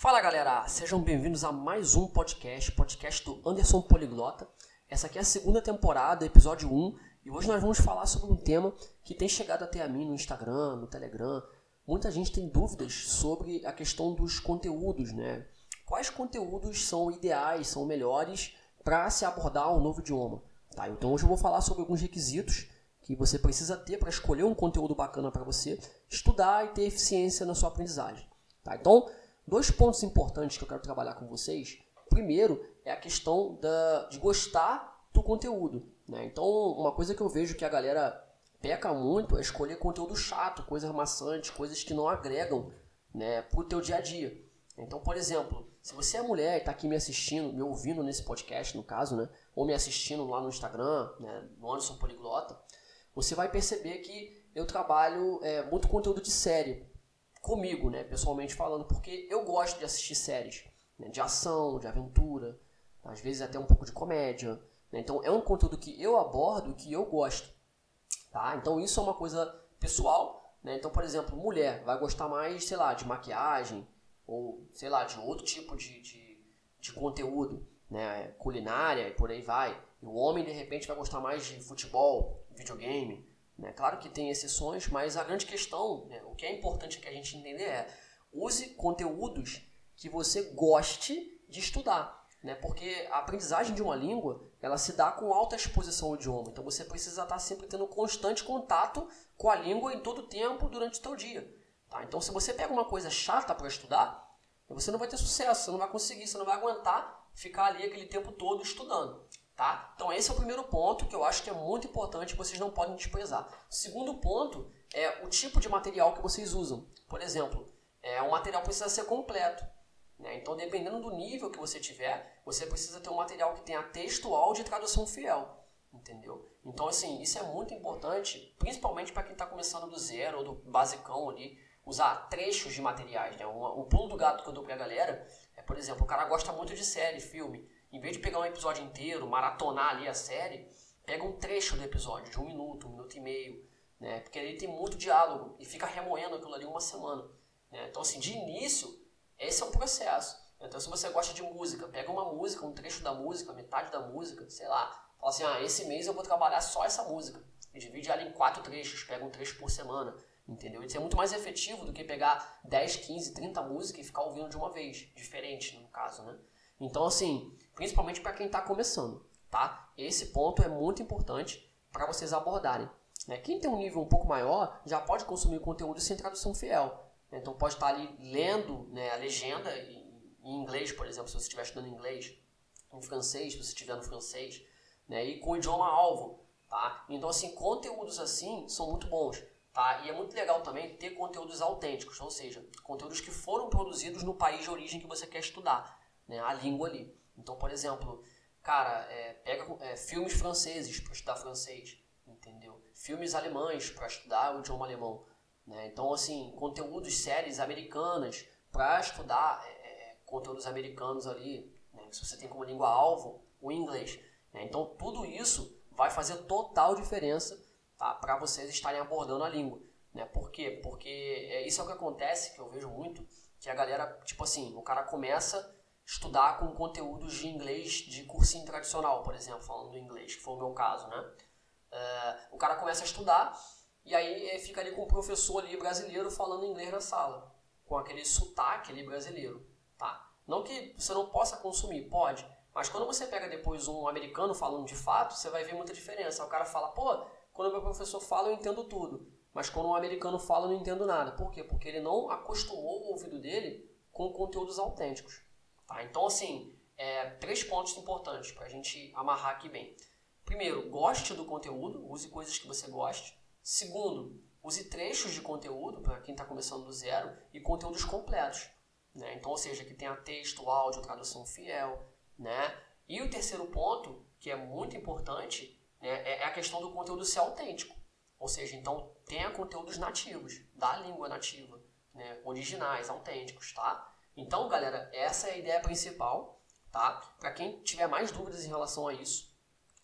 Fala galera, sejam bem-vindos a mais um podcast, podcast do Anderson Poliglota. Essa aqui é a segunda temporada, episódio 1, e hoje nós vamos falar sobre um tema que tem chegado até a mim no Instagram, no Telegram. Muita gente tem dúvidas sobre a questão dos conteúdos, né? Quais conteúdos são ideais, são melhores para se abordar um novo idioma? Tá, então hoje eu vou falar sobre alguns requisitos que você precisa ter para escolher um conteúdo bacana para você estudar e ter eficiência na sua aprendizagem. Tá? Então, dois pontos importantes que eu quero trabalhar com vocês. Primeiro é a questão da, de gostar do conteúdo. Né? Então, uma coisa que eu vejo que a galera peca muito é escolher conteúdo chato, coisas maçantes, coisas que não agregam né, para o teu dia a dia. Então, por exemplo, se você é mulher e está aqui me assistindo, me ouvindo nesse podcast, no caso, né, ou me assistindo lá no Instagram, né, no Anderson Poliglota, você vai perceber que eu trabalho é, muito conteúdo de série comigo, né, pessoalmente falando, porque eu gosto de assistir séries né, de ação, de aventura, às vezes até um pouco de comédia. Né, então é um conteúdo que eu abordo, que eu gosto. Tá? Então isso é uma coisa pessoal. Né? Então, por exemplo, mulher vai gostar mais, sei lá, de maquiagem ou, sei lá, de outro tipo de, de, de conteúdo, né? culinária e por aí vai. E o homem, de repente, vai gostar mais de futebol, videogame. Né? Claro que tem exceções, mas a grande questão, né? o que é importante que a gente entender é use conteúdos que você goste de estudar. Né? Porque a aprendizagem de uma língua, ela se dá com alta exposição ao idioma. Então você precisa estar sempre tendo constante contato com a língua em todo o tempo durante o seu dia. Tá? Então se você pega uma coisa chata para estudar, você não vai ter sucesso, você não vai conseguir, você não vai aguentar ficar ali aquele tempo todo estudando. Tá? Então esse é o primeiro ponto que eu acho que é muito importante, vocês não podem desprezar. O segundo ponto é o tipo de material que vocês usam. Por exemplo, é, o material precisa ser completo. Né? Então, dependendo do nível que você tiver, você precisa ter um material que tenha texto, áudio e tradução fiel. Entendeu? Então, assim, isso é muito importante, principalmente para quem está começando do zero ou do basicão ali, usar trechos de materiais. Né? Um pulo do gato que eu dou para a galera é, por exemplo, o cara gosta muito de série, filme. Em vez de pegar um episódio inteiro, maratonar ali a série, pega um trecho do episódio, de um minuto, um minuto e meio, né? Porque ele tem muito diálogo e fica remoendo aquilo ali uma semana. Né? Então, assim, de início, esse é um processo. Então, se você gosta de música, pega uma música, um trecho da música, metade da música, sei lá, fala assim, ah, esse mês eu vou trabalhar só essa música. E divide ela em quatro trechos, pega um trecho por semana, entendeu? Isso é muito mais efetivo do que pegar 10, 15, 30 músicas e ficar ouvindo de uma vez, diferente no caso, né? Então, assim, principalmente para quem está começando, tá? Esse ponto é muito importante para vocês abordarem. Né? Quem tem um nível um pouco maior já pode consumir conteúdo sem tradução fiel. Então pode estar ali lendo né, a legenda em inglês, por exemplo, se você estiver estudando inglês, em francês, se você estiver no francês, né, e com o idioma alvo, tá? Então assim, conteúdos assim são muito bons, tá? E é muito legal também ter conteúdos autênticos, ou seja, conteúdos que foram produzidos no país de origem que você quer estudar, né, a língua ali. Então, por exemplo, cara, é, pega é, filmes franceses para estudar francês, entendeu? Filmes alemães para estudar o idioma alemão. Né? Então, assim, conteúdos, séries americanas para estudar é, é, conteúdos americanos ali, né? se você tem como língua-alvo o inglês. Né? Então, tudo isso vai fazer total diferença tá? para vocês estarem abordando a língua. Né? Por quê? Porque é, isso é o que acontece, que eu vejo muito, que a galera, tipo assim, o cara começa estudar com conteúdos de inglês de cursinho tradicional, por exemplo, falando do inglês, que foi o meu caso, né? Uh, o cara começa a estudar e aí é, fica ali com o professor ali brasileiro falando inglês na sala, com aquele sotaque ali brasileiro, tá? Não que você não possa consumir, pode, mas quando você pega depois um americano falando de fato, você vai ver muita diferença. O cara fala, pô, quando meu professor fala eu entendo tudo, mas quando um americano fala eu não entendo nada. Por quê? Porque ele não acostumou o ouvido dele com conteúdos autênticos, tá? Então, assim, é, três pontos importantes para a gente amarrar aqui bem. Primeiro, goste do conteúdo, use coisas que você goste. Segundo, use trechos de conteúdo para quem está começando do zero e conteúdos completos. Né? Então, ou seja, que tenha texto, áudio, tradução fiel. Né? E o terceiro ponto, que é muito importante, né, é a questão do conteúdo ser autêntico. Ou seja, então tenha conteúdos nativos, da língua nativa, né, originais, autênticos, tá? Então, galera, essa é a ideia principal, tá? Para quem tiver mais dúvidas em relação a isso,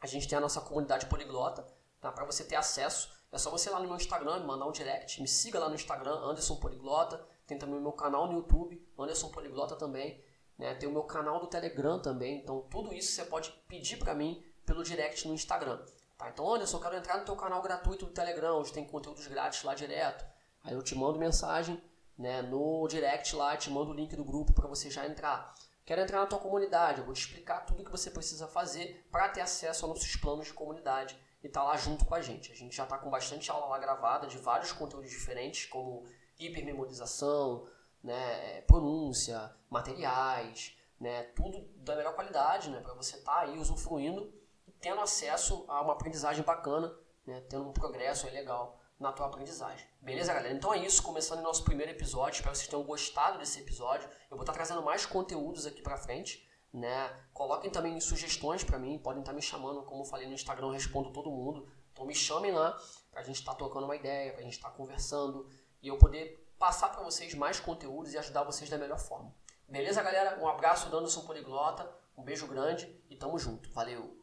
a gente tem a nossa comunidade poliglota, tá? Para você ter acesso é só você ir lá no meu Instagram, me mandar um direct, me siga lá no Instagram, Anderson Poliglota. tem também o meu canal no YouTube, Anderson Poliglota também, né? Tem o meu canal do Telegram também, então tudo isso você pode pedir para mim pelo direct no Instagram. Tá? Então, Anderson, eu quero entrar no teu canal gratuito do Telegram, onde tem conteúdos grátis lá direto. Aí eu te mando mensagem né, no direct lá, te mando o link do grupo para você já entrar. Quero entrar na tua comunidade, eu vou te explicar tudo que você precisa fazer para ter acesso aos nossos planos de comunidade e tá lá junto com a gente. A gente já está com bastante aula lá gravada de vários conteúdos diferentes, como hipermemorização, né, pronúncia, materiais, né, tudo da melhor qualidade, né, para você estar tá aí usufruindo e tendo acesso a uma aprendizagem bacana, né, tendo um progresso legal na tua aprendizagem. Beleza, galera? Então é isso, começando nosso primeiro episódio. Espero que vocês tenham gostado desse episódio. Eu vou estar trazendo mais conteúdos aqui pra frente, né? Coloquem também sugestões para mim, podem estar me chamando, como eu falei no Instagram, eu respondo todo mundo. Então me chamem lá pra gente estar tá trocando uma ideia, pra gente estar tá conversando e eu poder passar para vocês mais conteúdos e ajudar vocês da melhor forma. Beleza, galera? Um abraço do Anderson Poliglota, um beijo grande e tamo junto. Valeu!